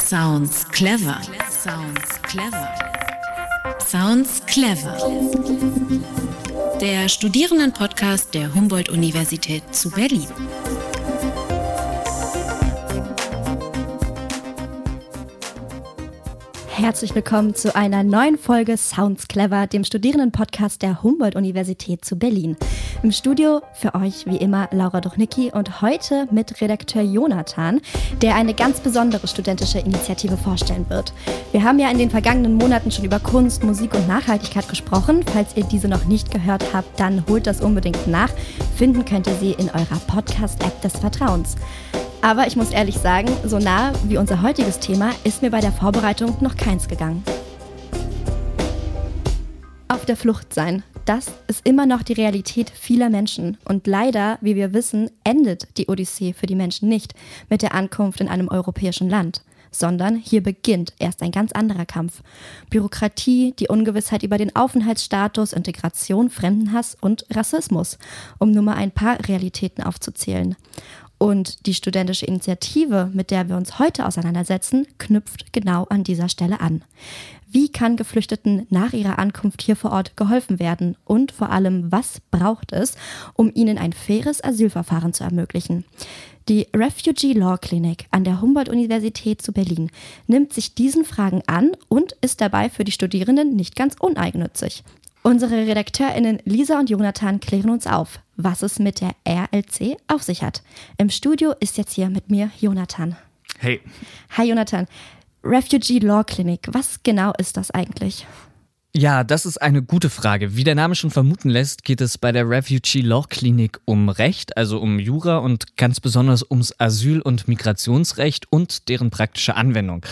Sounds clever. Sounds clever. Sounds clever. Der Studierendenpodcast der Humboldt-Universität zu Berlin. Herzlich willkommen zu einer neuen Folge Sounds Clever, dem Studierendenpodcast der Humboldt-Universität zu Berlin. Im Studio für euch wie immer Laura Duchnicki und heute mit Redakteur Jonathan, der eine ganz besondere studentische Initiative vorstellen wird. Wir haben ja in den vergangenen Monaten schon über Kunst, Musik und Nachhaltigkeit gesprochen. Falls ihr diese noch nicht gehört habt, dann holt das unbedingt nach. Finden könnt ihr sie in eurer Podcast-App des Vertrauens. Aber ich muss ehrlich sagen, so nah wie unser heutiges Thema ist mir bei der Vorbereitung noch keins gegangen. Auf der Flucht sein, das ist immer noch die Realität vieler Menschen. Und leider, wie wir wissen, endet die Odyssee für die Menschen nicht mit der Ankunft in einem europäischen Land sondern hier beginnt erst ein ganz anderer Kampf. Bürokratie, die Ungewissheit über den Aufenthaltsstatus, Integration, Fremdenhass und Rassismus, um nur mal ein paar Realitäten aufzuzählen. Und die studentische Initiative, mit der wir uns heute auseinandersetzen, knüpft genau an dieser Stelle an. Wie kann Geflüchteten nach ihrer Ankunft hier vor Ort geholfen werden? Und vor allem, was braucht es, um ihnen ein faires Asylverfahren zu ermöglichen? Die Refugee Law Clinic an der Humboldt-Universität zu Berlin nimmt sich diesen Fragen an und ist dabei für die Studierenden nicht ganz uneigennützig. Unsere RedakteurInnen Lisa und Jonathan klären uns auf, was es mit der RLC auf sich hat. Im Studio ist jetzt hier mit mir Jonathan. Hey. Hi Jonathan. Refugee Law Clinic, was genau ist das eigentlich? Ja, das ist eine gute Frage. Wie der Name schon vermuten lässt, geht es bei der Refugee Law Clinic um Recht, also um Jura und ganz besonders ums Asyl- und Migrationsrecht und deren praktische Anwendung.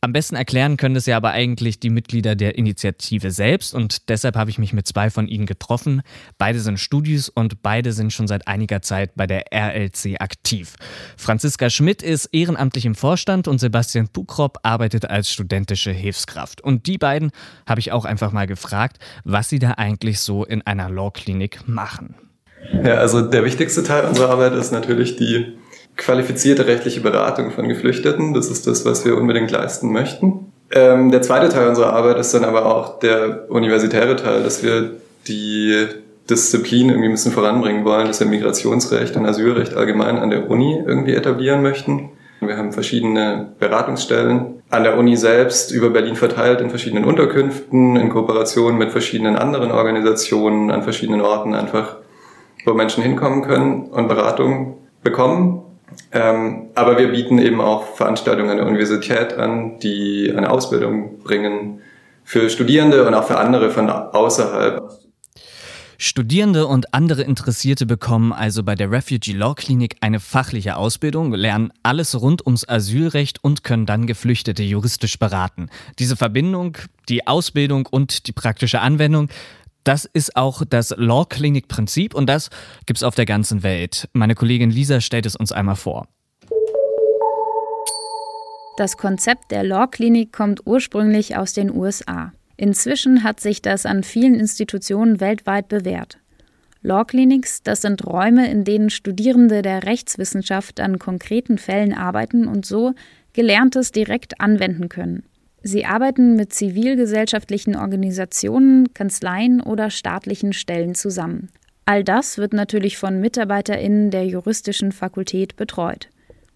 Am besten erklären können es ja aber eigentlich die Mitglieder der Initiative selbst und deshalb habe ich mich mit zwei von ihnen getroffen. Beide sind Studis und beide sind schon seit einiger Zeit bei der RLC aktiv. Franziska Schmidt ist ehrenamtlich im Vorstand und Sebastian Pukrop arbeitet als studentische Hilfskraft. Und die beiden habe ich auch einfach mal gefragt, was sie da eigentlich so in einer Law-Klinik machen. Ja, also der wichtigste Teil unserer Arbeit ist natürlich die qualifizierte rechtliche Beratung von Geflüchteten. Das ist das, was wir unbedingt leisten möchten. Ähm, der zweite Teil unserer Arbeit ist dann aber auch der universitäre Teil, dass wir die Disziplin irgendwie ein bisschen voranbringen wollen, dass wir Migrationsrecht und Asylrecht allgemein an der Uni irgendwie etablieren möchten. Wir haben verschiedene Beratungsstellen an der Uni selbst über Berlin verteilt in verschiedenen Unterkünften, in Kooperation mit verschiedenen anderen Organisationen an verschiedenen Orten einfach, wo Menschen hinkommen können und Beratung bekommen. Ähm, aber wir bieten eben auch Veranstaltungen an der Universität an, die eine Ausbildung bringen für Studierende und auch für andere von außerhalb. Studierende und andere Interessierte bekommen also bei der Refugee Law Clinic eine fachliche Ausbildung, lernen alles rund ums Asylrecht und können dann Geflüchtete juristisch beraten. Diese Verbindung, die Ausbildung und die praktische Anwendung, das ist auch das Law Clinic Prinzip und das gibt es auf der ganzen Welt. Meine Kollegin Lisa stellt es uns einmal vor. Das Konzept der Law Clinic kommt ursprünglich aus den USA. Inzwischen hat sich das an vielen Institutionen weltweit bewährt. Law Clinics, das sind Räume, in denen Studierende der Rechtswissenschaft an konkreten Fällen arbeiten und so Gelerntes direkt anwenden können. Sie arbeiten mit zivilgesellschaftlichen Organisationen, Kanzleien oder staatlichen Stellen zusammen. All das wird natürlich von Mitarbeiterinnen der juristischen Fakultät betreut.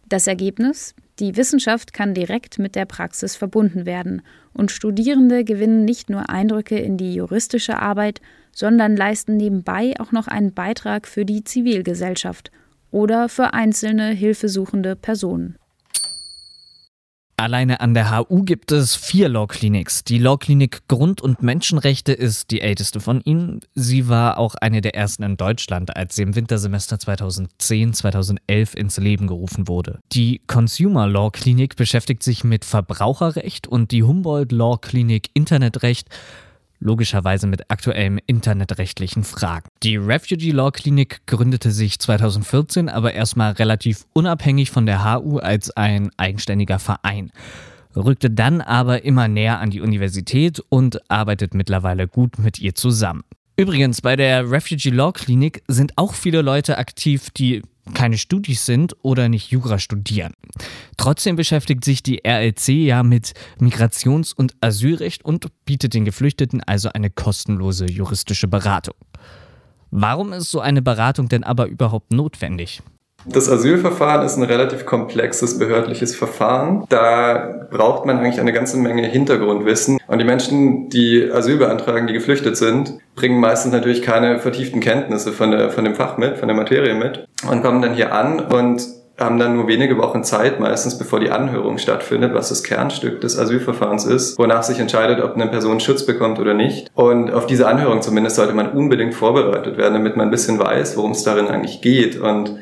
Das Ergebnis? Die Wissenschaft kann direkt mit der Praxis verbunden werden und Studierende gewinnen nicht nur Eindrücke in die juristische Arbeit, sondern leisten nebenbei auch noch einen Beitrag für die Zivilgesellschaft oder für einzelne hilfesuchende Personen. Alleine an der HU gibt es vier Law Clinics. Die Law Clinic Grund- und Menschenrechte ist die älteste von ihnen. Sie war auch eine der ersten in Deutschland, als sie im Wintersemester 2010-2011 ins Leben gerufen wurde. Die Consumer Law Clinic beschäftigt sich mit Verbraucherrecht und die Humboldt Law Clinic Internetrecht logischerweise mit aktuellen internetrechtlichen Fragen. Die Refugee Law Clinic gründete sich 2014 aber erstmal relativ unabhängig von der HU als ein eigenständiger Verein rückte dann aber immer näher an die Universität und arbeitet mittlerweile gut mit ihr zusammen. Übrigens, bei der Refugee Law Clinic sind auch viele Leute aktiv, die keine Studis sind oder nicht Jura studieren. Trotzdem beschäftigt sich die RLC ja mit Migrations- und Asylrecht und bietet den Geflüchteten also eine kostenlose juristische Beratung. Warum ist so eine Beratung denn aber überhaupt notwendig? Das Asylverfahren ist ein relativ komplexes behördliches Verfahren. Da braucht man eigentlich eine ganze Menge Hintergrundwissen. Und die Menschen, die Asyl beantragen, die geflüchtet sind, bringen meistens natürlich keine vertieften Kenntnisse von, der, von dem Fach mit, von der Materie mit und kommen dann hier an und haben dann nur wenige Wochen Zeit, meistens bevor die Anhörung stattfindet, was das Kernstück des Asylverfahrens ist, wonach sich entscheidet, ob eine Person Schutz bekommt oder nicht. Und auf diese Anhörung zumindest sollte man unbedingt vorbereitet werden, damit man ein bisschen weiß, worum es darin eigentlich geht. Und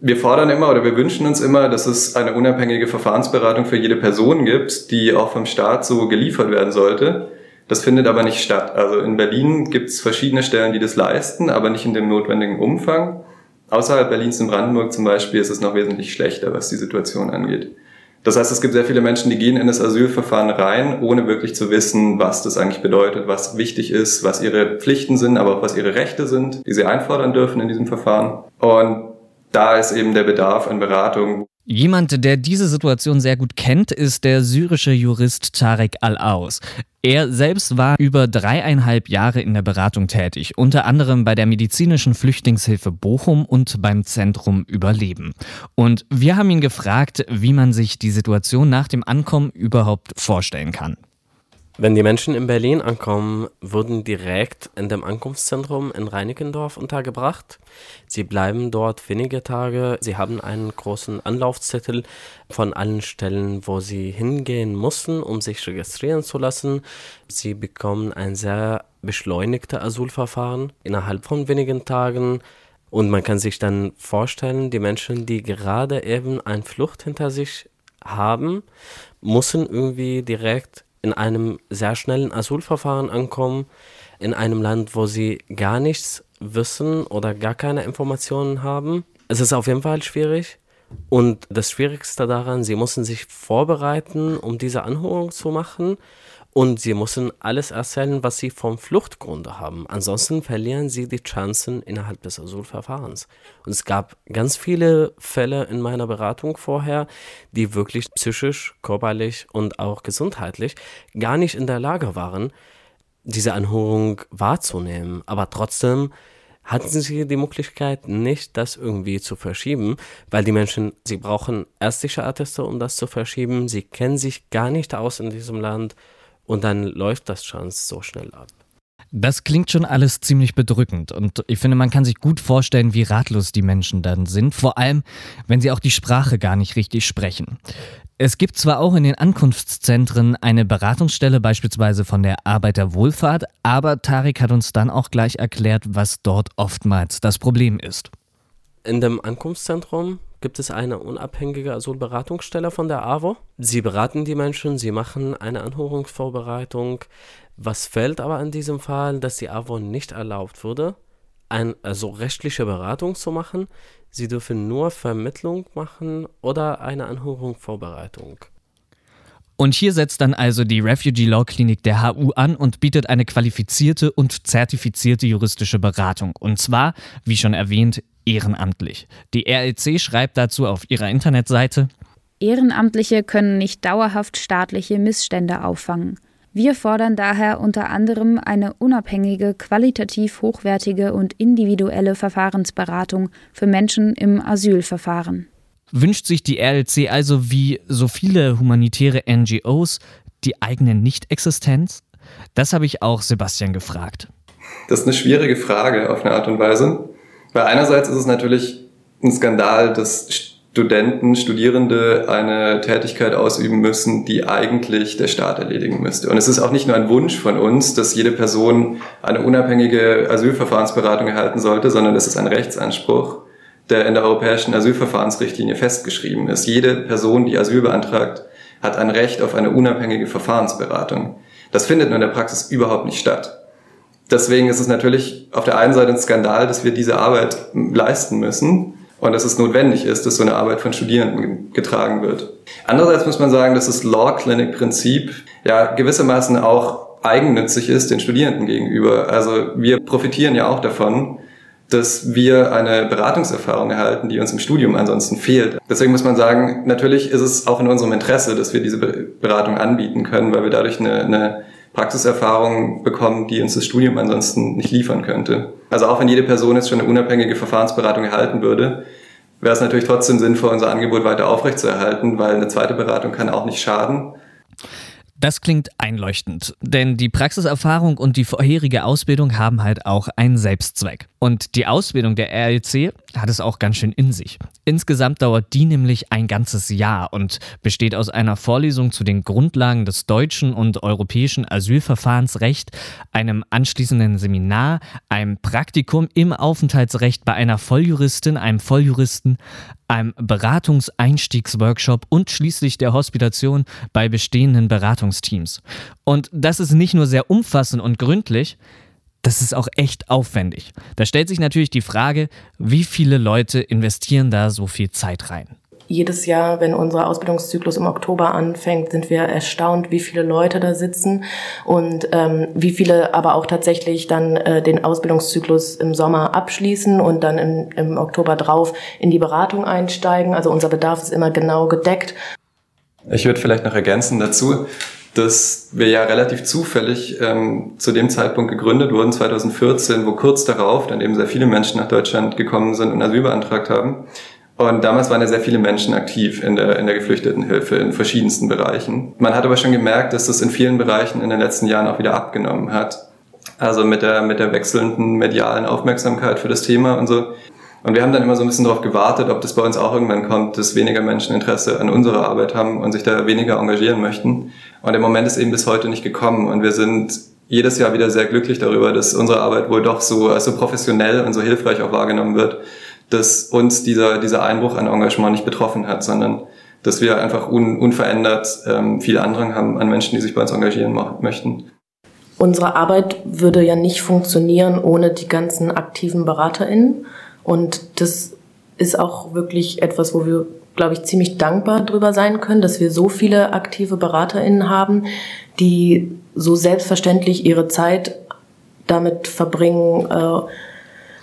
wir fordern immer oder wir wünschen uns immer, dass es eine unabhängige Verfahrensberatung für jede Person gibt, die auch vom Staat so geliefert werden sollte. Das findet aber nicht statt. Also in Berlin gibt es verschiedene Stellen, die das leisten, aber nicht in dem notwendigen Umfang. Außerhalb Berlins in Brandenburg zum Beispiel ist es noch wesentlich schlechter, was die Situation angeht. Das heißt, es gibt sehr viele Menschen, die gehen in das Asylverfahren rein, ohne wirklich zu wissen, was das eigentlich bedeutet, was wichtig ist, was ihre Pflichten sind, aber auch was ihre Rechte sind, die sie einfordern dürfen in diesem Verfahren. Und da ist eben der Bedarf an Beratung. Jemand, der diese Situation sehr gut kennt, ist der syrische Jurist Tarek Al-Aus. Er selbst war über dreieinhalb Jahre in der Beratung tätig, unter anderem bei der medizinischen Flüchtlingshilfe Bochum und beim Zentrum Überleben. Und wir haben ihn gefragt, wie man sich die Situation nach dem Ankommen überhaupt vorstellen kann. Wenn die Menschen in Berlin ankommen, wurden direkt in dem Ankunftszentrum in Reinickendorf untergebracht. Sie bleiben dort wenige Tage. Sie haben einen großen Anlaufzettel von allen Stellen, wo sie hingehen mussten, um sich registrieren zu lassen. Sie bekommen ein sehr beschleunigtes Asylverfahren innerhalb von wenigen Tagen. Und man kann sich dann vorstellen, die Menschen, die gerade eben eine Flucht hinter sich haben, müssen irgendwie direkt in einem sehr schnellen Asylverfahren ankommen, in einem Land, wo sie gar nichts wissen oder gar keine Informationen haben. Es ist auf jeden Fall schwierig. Und das Schwierigste daran, sie müssen sich vorbereiten, um diese Anhörung zu machen. Und sie müssen alles erzählen, was sie vom Fluchtgrund haben. Ansonsten verlieren sie die Chancen innerhalb des Asylverfahrens. Und es gab ganz viele Fälle in meiner Beratung vorher, die wirklich psychisch, körperlich und auch gesundheitlich gar nicht in der Lage waren, diese Anhörung wahrzunehmen. Aber trotzdem hatten sie die Möglichkeit nicht, das irgendwie zu verschieben, weil die Menschen, sie brauchen ärztliche Atteste, um das zu verschieben. Sie kennen sich gar nicht aus in diesem Land und dann läuft das schon so schnell ab. Das klingt schon alles ziemlich bedrückend und ich finde, man kann sich gut vorstellen, wie ratlos die Menschen dann sind, vor allem wenn sie auch die Sprache gar nicht richtig sprechen. Es gibt zwar auch in den Ankunftszentren eine Beratungsstelle, beispielsweise von der Arbeiterwohlfahrt, aber Tarik hat uns dann auch gleich erklärt, was dort oftmals das Problem ist. In dem Ankunftszentrum gibt es eine unabhängige Asylberatungsstelle von der AWO. Sie beraten die Menschen, sie machen eine Anhörungsvorbereitung. Was fällt aber in diesem Fall, dass die AWO nicht erlaubt wurde, eine also rechtliche Beratung zu machen. Sie dürfen nur Vermittlung machen oder eine Anhörungsvorbereitung. Und hier setzt dann also die Refugee Law Klinik der HU an und bietet eine qualifizierte und zertifizierte juristische Beratung. Und zwar, wie schon erwähnt, ehrenamtlich. Die RLC schreibt dazu auf ihrer Internetseite, Ehrenamtliche können nicht dauerhaft staatliche Missstände auffangen. Wir fordern daher unter anderem eine unabhängige, qualitativ hochwertige und individuelle Verfahrensberatung für Menschen im Asylverfahren wünscht sich die RLC also wie so viele humanitäre NGOs die eigene Nichtexistenz? Das habe ich auch Sebastian gefragt. Das ist eine schwierige Frage auf eine Art und Weise. Weil einerseits ist es natürlich ein Skandal, dass Studenten, Studierende eine Tätigkeit ausüben müssen, die eigentlich der Staat erledigen müsste. Und es ist auch nicht nur ein Wunsch von uns, dass jede Person eine unabhängige Asylverfahrensberatung erhalten sollte, sondern es ist ein Rechtsanspruch, der in der europäischen Asylverfahrensrichtlinie festgeschrieben ist. Jede Person, die Asyl beantragt, hat ein Recht auf eine unabhängige Verfahrensberatung. Das findet nur in der Praxis überhaupt nicht statt. Deswegen ist es natürlich auf der einen Seite ein Skandal, dass wir diese Arbeit leisten müssen und dass es notwendig ist, dass so eine Arbeit von Studierenden getragen wird. Andererseits muss man sagen, dass das Law Clinic Prinzip ja gewissermaßen auch eigennützig ist den Studierenden gegenüber. Also wir profitieren ja auch davon, dass wir eine Beratungserfahrung erhalten, die uns im Studium ansonsten fehlt. Deswegen muss man sagen, natürlich ist es auch in unserem Interesse, dass wir diese Beratung anbieten können, weil wir dadurch eine, eine Praxiserfahrung bekommen, die uns das Studium ansonsten nicht liefern könnte. Also auch wenn jede Person jetzt schon eine unabhängige Verfahrensberatung erhalten würde, wäre es natürlich trotzdem sinnvoll, unser Angebot weiter aufrechtzuerhalten, weil eine zweite Beratung kann auch nicht schaden. Das klingt einleuchtend, denn die Praxiserfahrung und die vorherige Ausbildung haben halt auch einen Selbstzweck. Und die Ausbildung der RLC hat es auch ganz schön in sich. Insgesamt dauert die nämlich ein ganzes Jahr und besteht aus einer Vorlesung zu den Grundlagen des deutschen und europäischen Asylverfahrensrecht, einem anschließenden Seminar, einem Praktikum im Aufenthaltsrecht bei einer Volljuristin, einem Volljuristen, einem Beratungseinstiegsworkshop und schließlich der Hospitation bei bestehenden Beratungsteams. Und das ist nicht nur sehr umfassend und gründlich, das ist auch echt aufwendig. Da stellt sich natürlich die Frage, wie viele Leute investieren da so viel Zeit rein? Jedes Jahr, wenn unser Ausbildungszyklus im Oktober anfängt, sind wir erstaunt, wie viele Leute da sitzen und ähm, wie viele aber auch tatsächlich dann äh, den Ausbildungszyklus im Sommer abschließen und dann im, im Oktober drauf in die Beratung einsteigen. Also unser Bedarf ist immer genau gedeckt. Ich würde vielleicht noch ergänzen dazu, dass wir ja relativ zufällig ähm, zu dem Zeitpunkt gegründet wurden, 2014, wo kurz darauf dann eben sehr viele Menschen nach Deutschland gekommen sind und Asyl beantragt haben. Und damals waren ja sehr viele Menschen aktiv in der, in der Geflüchtetenhilfe in verschiedensten Bereichen. Man hat aber schon gemerkt, dass das in vielen Bereichen in den letzten Jahren auch wieder abgenommen hat. Also mit der, mit der wechselnden medialen Aufmerksamkeit für das Thema und so. Und wir haben dann immer so ein bisschen darauf gewartet, ob das bei uns auch irgendwann kommt, dass weniger Menschen Interesse an unserer Arbeit haben und sich da weniger engagieren möchten. Und im Moment ist eben bis heute nicht gekommen. Und wir sind jedes Jahr wieder sehr glücklich darüber, dass unsere Arbeit wohl doch so, also professionell und so hilfreich auch wahrgenommen wird dass uns dieser, dieser Einbruch an Engagement nicht betroffen hat, sondern dass wir einfach un, unverändert ähm, viel Andrang haben an Menschen, die sich bei uns engagieren möchten. Unsere Arbeit würde ja nicht funktionieren ohne die ganzen aktiven BeraterInnen. Und das ist auch wirklich etwas, wo wir, glaube ich, ziemlich dankbar drüber sein können, dass wir so viele aktive BeraterInnen haben, die so selbstverständlich ihre Zeit damit verbringen, äh,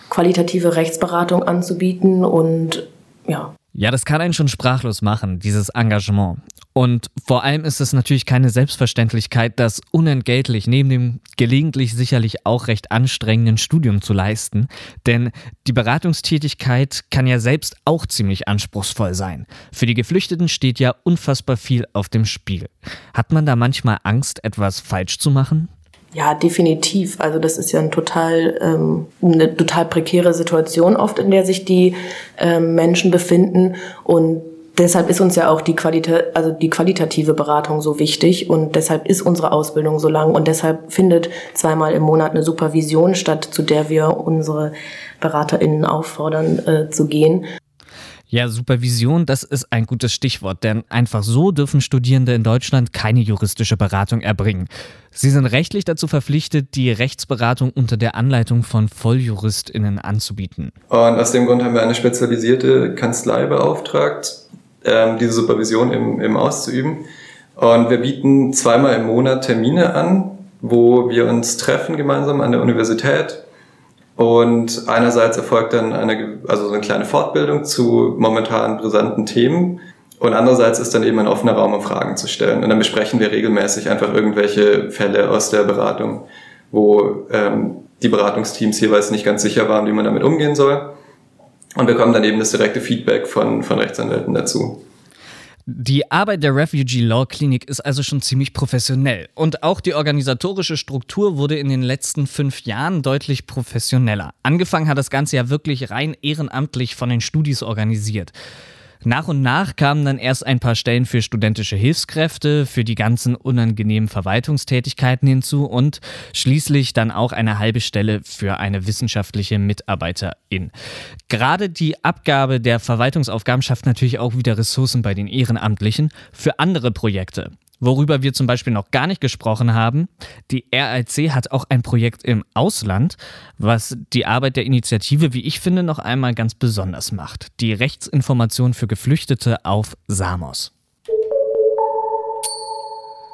qualitative Rechtsberatung anzubieten und ja. Ja, das kann einen schon sprachlos machen, dieses Engagement. Und vor allem ist es natürlich keine Selbstverständlichkeit, das unentgeltlich neben dem gelegentlich sicherlich auch recht anstrengenden Studium zu leisten. Denn die Beratungstätigkeit kann ja selbst auch ziemlich anspruchsvoll sein. Für die Geflüchteten steht ja unfassbar viel auf dem Spiel. Hat man da manchmal Angst, etwas falsch zu machen? Ja, definitiv. Also das ist ja ein total, ähm, eine total prekäre Situation oft, in der sich die ähm, Menschen befinden. Und deshalb ist uns ja auch die, Qualita also die qualitative Beratung so wichtig und deshalb ist unsere Ausbildung so lang und deshalb findet zweimal im Monat eine Supervision statt, zu der wir unsere BeraterInnen auffordern äh, zu gehen. Ja, Supervision, das ist ein gutes Stichwort, denn einfach so dürfen Studierende in Deutschland keine juristische Beratung erbringen. Sie sind rechtlich dazu verpflichtet, die Rechtsberatung unter der Anleitung von VolljuristInnen anzubieten. Und aus dem Grund haben wir eine spezialisierte Kanzlei beauftragt, ähm, diese Supervision im, im auszuüben. Und wir bieten zweimal im Monat Termine an, wo wir uns treffen gemeinsam an der Universität und einerseits erfolgt dann eine, also so eine kleine Fortbildung zu momentan brisanten Themen. Und andererseits ist dann eben ein offener Raum, um Fragen zu stellen. Und dann besprechen wir regelmäßig einfach irgendwelche Fälle aus der Beratung, wo ähm, die Beratungsteams jeweils nicht ganz sicher waren, wie man damit umgehen soll. Und bekommen dann eben das direkte Feedback von, von Rechtsanwälten dazu. Die Arbeit der Refugee Law Clinic ist also schon ziemlich professionell. Und auch die organisatorische Struktur wurde in den letzten fünf Jahren deutlich professioneller. Angefangen hat das Ganze ja wirklich rein ehrenamtlich von den Studis organisiert. Nach und nach kamen dann erst ein paar Stellen für studentische Hilfskräfte, für die ganzen unangenehmen Verwaltungstätigkeiten hinzu und schließlich dann auch eine halbe Stelle für eine wissenschaftliche Mitarbeiterin. Gerade die Abgabe der Verwaltungsaufgaben schafft natürlich auch wieder Ressourcen bei den Ehrenamtlichen für andere Projekte. Worüber wir zum Beispiel noch gar nicht gesprochen haben, die RLC hat auch ein Projekt im Ausland, was die Arbeit der Initiative, wie ich finde, noch einmal ganz besonders macht. Die Rechtsinformation für Geflüchtete auf Samos.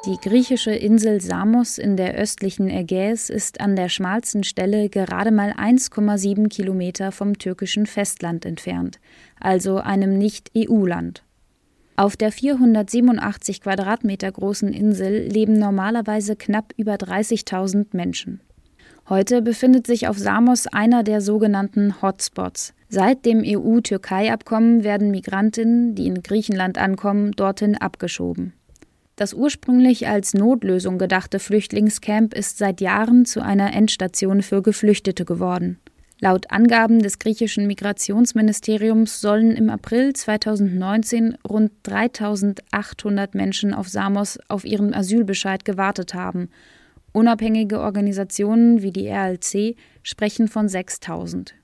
Die griechische Insel Samos in der östlichen Ägäis ist an der schmalsten Stelle gerade mal 1,7 Kilometer vom türkischen Festland entfernt, also einem Nicht-EU-Land. Auf der 487 Quadratmeter großen Insel leben normalerweise knapp über 30.000 Menschen. Heute befindet sich auf Samos einer der sogenannten Hotspots. Seit dem EU-Türkei-Abkommen werden Migrantinnen, die in Griechenland ankommen, dorthin abgeschoben. Das ursprünglich als Notlösung gedachte Flüchtlingscamp ist seit Jahren zu einer Endstation für Geflüchtete geworden. Laut Angaben des griechischen Migrationsministeriums sollen im April 2019 rund 3800 Menschen auf Samos auf ihren Asylbescheid gewartet haben Unabhängige Organisationen wie die RLC sprechen von 6000.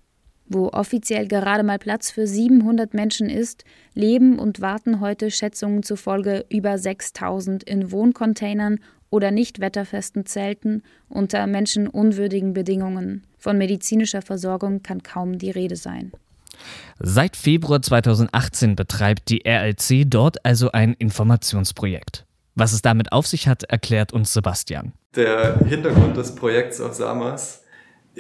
Wo offiziell gerade mal Platz für 700 Menschen ist, leben und warten heute Schätzungen zufolge über 6000 in Wohncontainern oder nicht wetterfesten Zelten unter menschenunwürdigen Bedingungen. Von medizinischer Versorgung kann kaum die Rede sein. Seit Februar 2018 betreibt die RLC dort also ein Informationsprojekt. Was es damit auf sich hat, erklärt uns Sebastian. Der Hintergrund des Projekts auf Samas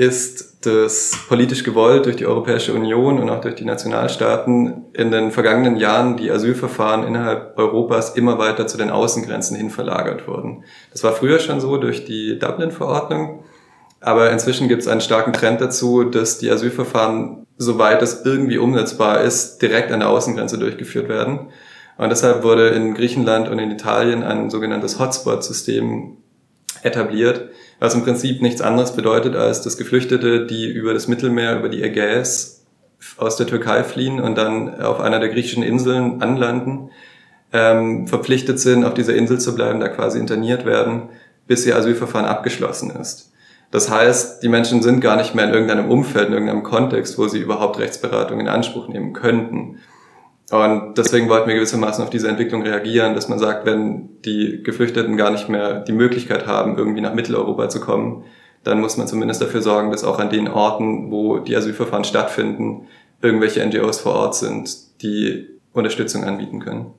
ist, dass politisch gewollt durch die Europäische Union und auch durch die Nationalstaaten in den vergangenen Jahren die Asylverfahren innerhalb Europas immer weiter zu den Außengrenzen hin verlagert wurden. Das war früher schon so durch die Dublin-Verordnung, aber inzwischen gibt es einen starken Trend dazu, dass die Asylverfahren, soweit es irgendwie umsetzbar ist, direkt an der Außengrenze durchgeführt werden. Und deshalb wurde in Griechenland und in Italien ein sogenanntes Hotspot-System etabliert, was im Prinzip nichts anderes bedeutet, als dass Geflüchtete, die über das Mittelmeer, über die Ägäis aus der Türkei fliehen und dann auf einer der griechischen Inseln anlanden, ähm, verpflichtet sind, auf dieser Insel zu bleiben, da quasi interniert werden, bis ihr Asylverfahren abgeschlossen ist. Das heißt, die Menschen sind gar nicht mehr in irgendeinem Umfeld, in irgendeinem Kontext, wo sie überhaupt Rechtsberatung in Anspruch nehmen könnten. Und deswegen wollten wir gewissermaßen auf diese Entwicklung reagieren, dass man sagt, wenn die Geflüchteten gar nicht mehr die Möglichkeit haben, irgendwie nach Mitteleuropa zu kommen, dann muss man zumindest dafür sorgen, dass auch an den Orten, wo die Asylverfahren stattfinden, irgendwelche NGOs vor Ort sind, die Unterstützung anbieten können.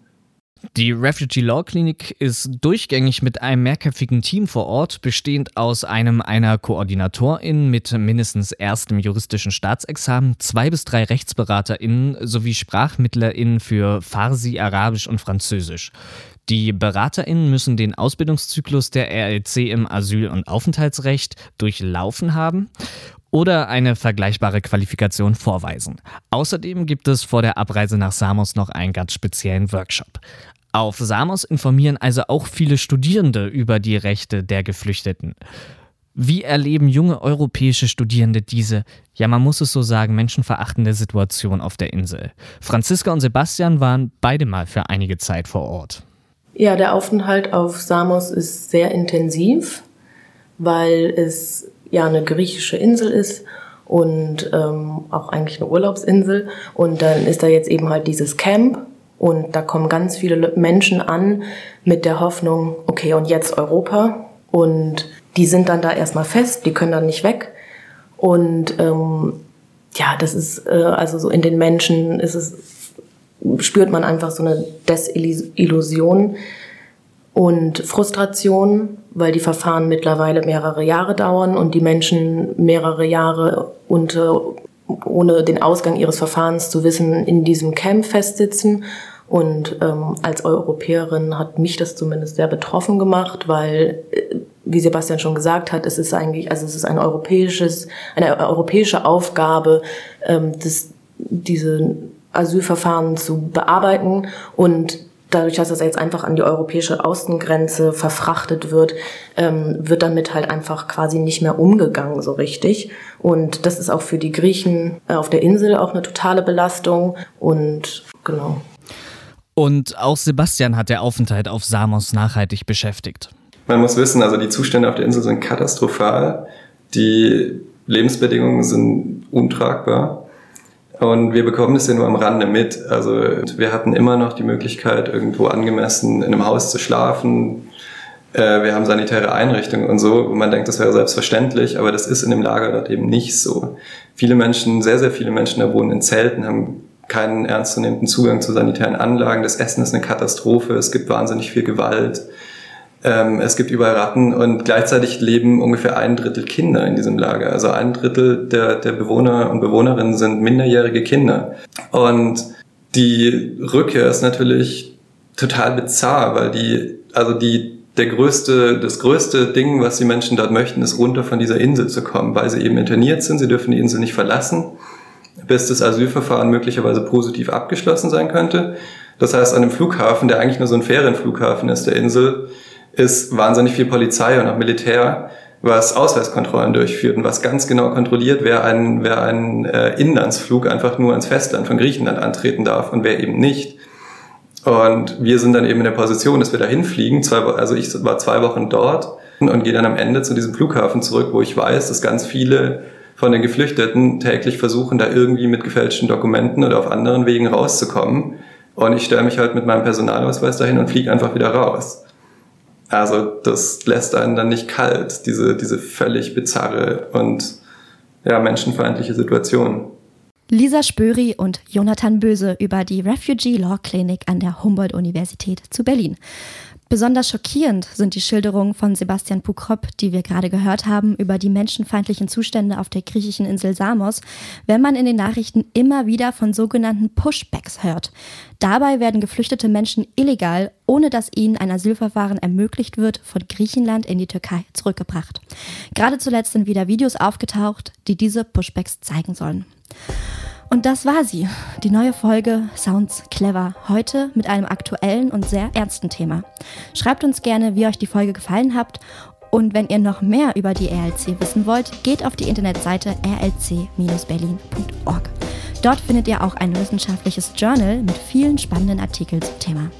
Die Refugee Law Clinic ist durchgängig mit einem mehrköpfigen Team vor Ort, bestehend aus einem einer Koordinatorin mit mindestens erstem juristischen Staatsexamen, zwei bis drei RechtsberaterInnen sowie SprachmittlerInnen für Farsi, Arabisch und Französisch. Die BeraterInnen müssen den Ausbildungszyklus der RLC im Asyl- und Aufenthaltsrecht durchlaufen haben oder eine vergleichbare Qualifikation vorweisen. Außerdem gibt es vor der Abreise nach Samos noch einen ganz speziellen Workshop. Auf Samos informieren also auch viele Studierende über die Rechte der Geflüchteten. Wie erleben junge europäische Studierende diese, ja man muss es so sagen, menschenverachtende Situation auf der Insel? Franziska und Sebastian waren beide mal für einige Zeit vor Ort. Ja, der Aufenthalt auf Samos ist sehr intensiv, weil es ja eine griechische Insel ist und ähm, auch eigentlich eine Urlaubsinsel. Und dann ist da jetzt eben halt dieses Camp und da kommen ganz viele Menschen an mit der Hoffnung, okay, und jetzt Europa. Und die sind dann da erstmal fest, die können dann nicht weg. Und ähm, ja, das ist, äh, also so in den Menschen ist es, spürt man einfach so eine Desillusion und Frustration weil die Verfahren mittlerweile mehrere Jahre dauern und die Menschen mehrere Jahre unter, ohne den Ausgang ihres Verfahrens zu wissen, in diesem Camp festsitzen. Und ähm, als Europäerin hat mich das zumindest sehr betroffen gemacht, weil, äh, wie Sebastian schon gesagt hat, es ist eigentlich, also es ist ein europäisches, eine europäische Aufgabe, ähm, das, diese Asylverfahren zu bearbeiten und dadurch, dass das jetzt einfach an die europäische Außengrenze verfrachtet wird, ähm, wird damit halt einfach quasi nicht mehr umgegangen so richtig. Und das ist auch für die Griechen äh, auf der Insel auch eine totale Belastung. Und genau. Und auch Sebastian hat der Aufenthalt auf Samos nachhaltig beschäftigt. Man muss wissen, also die Zustände auf der Insel sind katastrophal. Die Lebensbedingungen sind untragbar. Und wir bekommen das ja nur am Rande mit. Also wir hatten immer noch die Möglichkeit, irgendwo angemessen in einem Haus zu schlafen. Äh, wir haben sanitäre Einrichtungen und so. Und man denkt, das wäre selbstverständlich, aber das ist in dem Lager dort eben nicht so. Viele Menschen, sehr, sehr viele Menschen da wohnen in Zelten, haben keinen ernstzunehmenden Zugang zu sanitären Anlagen. Das Essen ist eine Katastrophe. Es gibt wahnsinnig viel Gewalt. Ähm, es gibt überall Ratten und gleichzeitig leben ungefähr ein Drittel Kinder in diesem Lager. Also ein Drittel der, der Bewohner und Bewohnerinnen sind minderjährige Kinder. Und die Rückkehr ist natürlich total bizarr, weil die, also die, der größte, das größte Ding, was die Menschen dort möchten, ist runter von dieser Insel zu kommen, weil sie eben interniert sind. Sie dürfen die Insel nicht verlassen, bis das Asylverfahren möglicherweise positiv abgeschlossen sein könnte. Das heißt, an dem Flughafen, der eigentlich nur so ein Ferienflughafen ist, der Insel, ist wahnsinnig viel Polizei und auch Militär, was Ausweiskontrollen durchführt und was ganz genau kontrolliert, wer einen, wer einen äh, Inlandsflug einfach nur ans Festland von Griechenland antreten darf und wer eben nicht. Und wir sind dann eben in der Position, dass wir da hinfliegen. Zwei, also ich war zwei Wochen dort und gehe dann am Ende zu diesem Flughafen zurück, wo ich weiß, dass ganz viele von den Geflüchteten täglich versuchen, da irgendwie mit gefälschten Dokumenten oder auf anderen Wegen rauszukommen. Und ich stelle mich halt mit meinem Personalausweis dahin und fliege einfach wieder raus. Also das lässt einen dann nicht kalt, diese, diese völlig bizarre und ja, menschenfeindliche Situation. Lisa Spöri und Jonathan Böse über die Refugee Law Clinic an der Humboldt-Universität zu Berlin. Besonders schockierend sind die Schilderungen von Sebastian Pukrop, die wir gerade gehört haben, über die menschenfeindlichen Zustände auf der griechischen Insel Samos, wenn man in den Nachrichten immer wieder von sogenannten Pushbacks hört. Dabei werden geflüchtete Menschen illegal, ohne dass ihnen ein Asylverfahren ermöglicht wird, von Griechenland in die Türkei zurückgebracht. Gerade zuletzt sind wieder Videos aufgetaucht, die diese Pushbacks zeigen sollen. Und das war sie, die neue Folge Sounds Clever. Heute mit einem aktuellen und sehr ernsten Thema. Schreibt uns gerne, wie euch die Folge gefallen hat. Und wenn ihr noch mehr über die RLC wissen wollt, geht auf die Internetseite rlc-berlin.org. Dort findet ihr auch ein wissenschaftliches Journal mit vielen spannenden Artikeln zum Thema.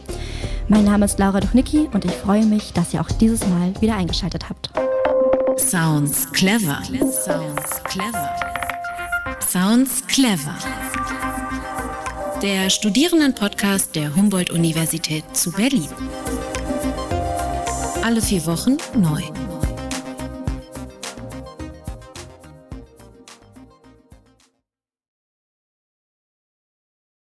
Mein Name ist Laura Duchnicki und ich freue mich, dass ihr auch dieses Mal wieder eingeschaltet habt. Sounds clever. Sounds clever. Sounds Clever. Der Studierendenpodcast der Humboldt-Universität zu Berlin. Alle vier Wochen neu.